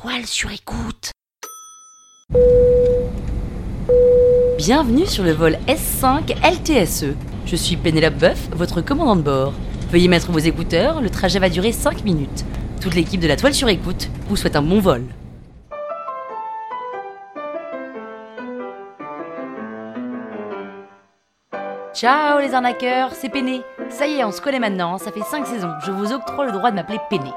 toile sur écoute. Bienvenue sur le vol S5 LTSE. Je suis Pénélope Boeuf, votre commandant de bord. Veuillez mettre vos écouteurs, le trajet va durer 5 minutes. Toute l'équipe de la toile sur écoute vous souhaite un bon vol. Ciao les arnaqueurs, c'est Péné. Ça y est, on se connaît maintenant, ça fait 5 saisons, je vous octroie le droit de m'appeler Péné.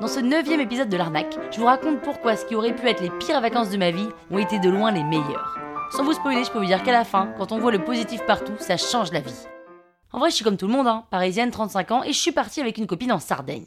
Dans ce neuvième épisode de l'arnaque, je vous raconte pourquoi ce qui aurait pu être les pires vacances de ma vie ont été de loin les meilleures. Sans vous spoiler, je peux vous dire qu'à la fin, quand on voit le positif partout, ça change la vie. En vrai, je suis comme tout le monde, hein, parisienne, 35 ans, et je suis partie avec une copine en Sardaigne.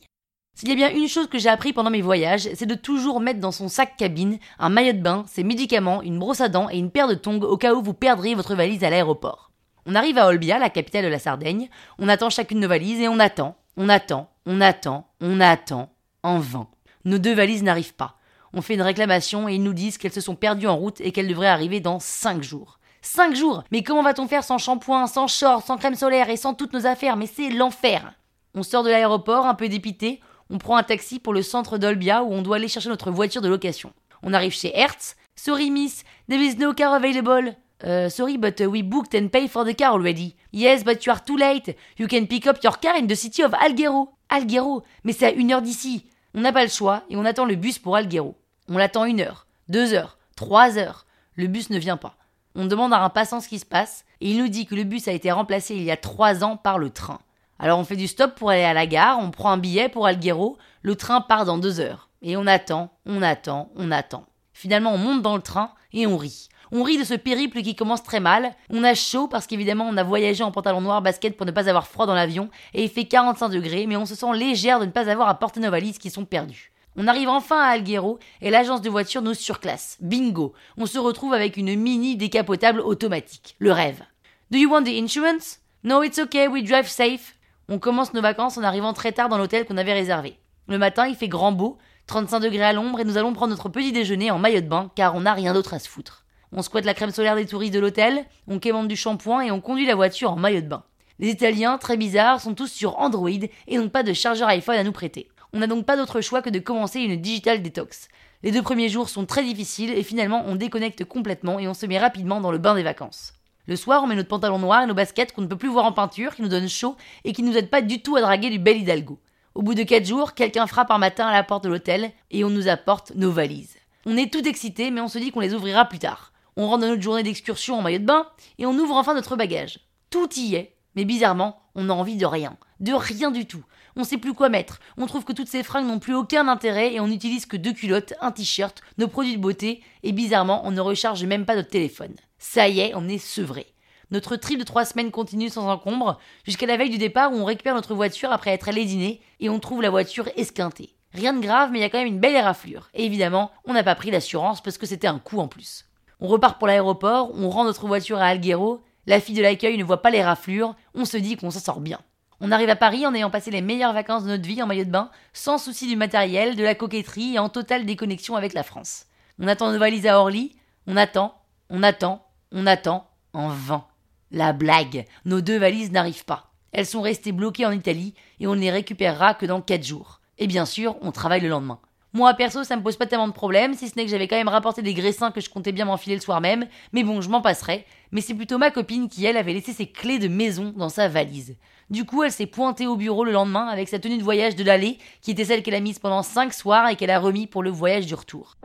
S'il y a bien une chose que j'ai appris pendant mes voyages, c'est de toujours mettre dans son sac cabine un maillot de bain, ses médicaments, une brosse à dents et une paire de tongs au cas où vous perdriez votre valise à l'aéroport. On arrive à Olbia, la capitale de la Sardaigne, on attend chacune nos valises et on attend, on attend, on attend, on attend, en vain. Nos deux valises n'arrivent pas. On fait une réclamation et ils nous disent qu'elles se sont perdues en route et qu'elles devraient arriver dans 5 jours. 5 jours? Mais comment va-t-on faire sans shampoing, sans short, sans crème solaire et sans toutes nos affaires? Mais c'est l'enfer On sort de l'aéroport un peu dépité, on prend un taxi pour le centre d'Olbia où on doit aller chercher notre voiture de location. On arrive chez Hertz. Sorry miss, there is no car available. Uh, sorry, but we booked and paid for the car already. Yes, but you are too late. You can pick up your car in the city of Alghero. Alghero Mais c'est à une heure d'ici. On n'a pas le choix et on attend le bus pour Alghero. On l'attend une heure, deux heures, trois heures. Le bus ne vient pas. On demande à un passant ce qui se passe et il nous dit que le bus a été remplacé il y a trois ans par le train. Alors on fait du stop pour aller à la gare, on prend un billet pour Alghero, le train part dans deux heures. Et on attend, on attend, on attend. Finalement on monte dans le train et on rit. On rit de ce périple qui commence très mal. On a chaud parce qu'évidemment on a voyagé en pantalon noir basket pour ne pas avoir froid dans l'avion et il fait 45 degrés, mais on se sent légère de ne pas avoir à porter nos valises qui sont perdues. On arrive enfin à Alghero et l'agence de voiture nous surclasse. Bingo On se retrouve avec une mini décapotable automatique. Le rêve. Do you want the insurance? No, it's okay, we drive safe. On commence nos vacances en arrivant très tard dans l'hôtel qu'on avait réservé. Le matin, il fait grand beau, 35 degrés à l'ombre et nous allons prendre notre petit déjeuner en maillot de bain car on n'a rien d'autre à se foutre. On squatte la crème solaire des touristes de l'hôtel, on quémande du shampoing et on conduit la voiture en maillot de bain. Les Italiens, très bizarres, sont tous sur Android et n'ont pas de chargeur iPhone à nous prêter. On n'a donc pas d'autre choix que de commencer une digital detox. Les deux premiers jours sont très difficiles et finalement on déconnecte complètement et on se met rapidement dans le bain des vacances. Le soir, on met notre pantalon noir et nos baskets qu'on ne peut plus voir en peinture, qui nous donnent chaud et qui nous aident pas du tout à draguer du bel Hidalgo. Au bout de quatre jours, quelqu'un frappe un matin à la porte de l'hôtel et on nous apporte nos valises. On est tout excité, mais on se dit qu'on les ouvrira plus tard. On rentre dans notre journée d'excursion en maillot de bain et on ouvre enfin notre bagage. Tout y est, mais bizarrement, on n'a envie de rien. De rien du tout. On sait plus quoi mettre. On trouve que toutes ces fringues n'ont plus aucun intérêt et on n'utilise que deux culottes, un t-shirt, nos produits de beauté et bizarrement, on ne recharge même pas notre téléphone. Ça y est, on est sevré. Notre trip de trois semaines continue sans encombre jusqu'à la veille du départ où on récupère notre voiture après être allé dîner et on trouve la voiture esquintée. Rien de grave, mais il y a quand même une belle éraflure. Et évidemment, on n'a pas pris l'assurance parce que c'était un coup en plus. On repart pour l'aéroport, on rend notre voiture à Alghero, la fille de l'accueil ne voit pas les raflures, on se dit qu'on s'en sort bien. On arrive à Paris en ayant passé les meilleures vacances de notre vie en maillot de bain, sans souci du matériel, de la coquetterie et en totale déconnexion avec la France. On attend nos valises à Orly, on attend, on attend, on attend, en vain. La blague, nos deux valises n'arrivent pas. Elles sont restées bloquées en Italie et on ne les récupérera que dans 4 jours. Et bien sûr, on travaille le lendemain. Moi, perso, ça me pose pas tellement de problème, si ce n'est que j'avais quand même rapporté des graissins que je comptais bien m'enfiler le soir même, mais bon, je m'en passerai. Mais c'est plutôt ma copine qui, elle, avait laissé ses clés de maison dans sa valise. Du coup, elle s'est pointée au bureau le lendemain avec sa tenue de voyage de l'aller, qui était celle qu'elle a mise pendant 5 soirs et qu'elle a remis pour le voyage du retour.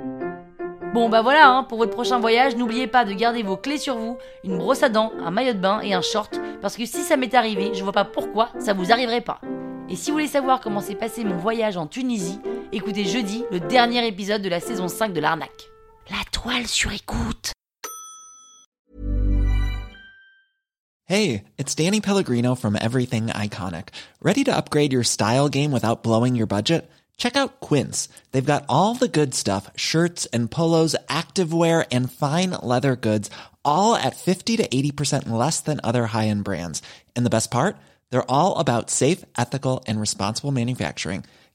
Bon bah voilà, hein, pour votre prochain voyage, n'oubliez pas de garder vos clés sur vous, une brosse à dents, un maillot de bain et un short, parce que si ça m'est arrivé, je vois pas pourquoi ça vous arriverait pas. Et si vous voulez savoir comment s'est passé mon voyage en Tunisie, écoutez jeudi le dernier épisode de la saison 5 de l'arnaque. La toile sur écoute. Hey, it's Danny Pellegrino from Everything Iconic. Ready to upgrade your style game without blowing your budget? Check out Quince. They've got all the good stuff, shirts and polos, activewear and fine leather goods, all at 50 to 80% less than other high-end brands. And the best part? They're all about safe, ethical, and responsible manufacturing.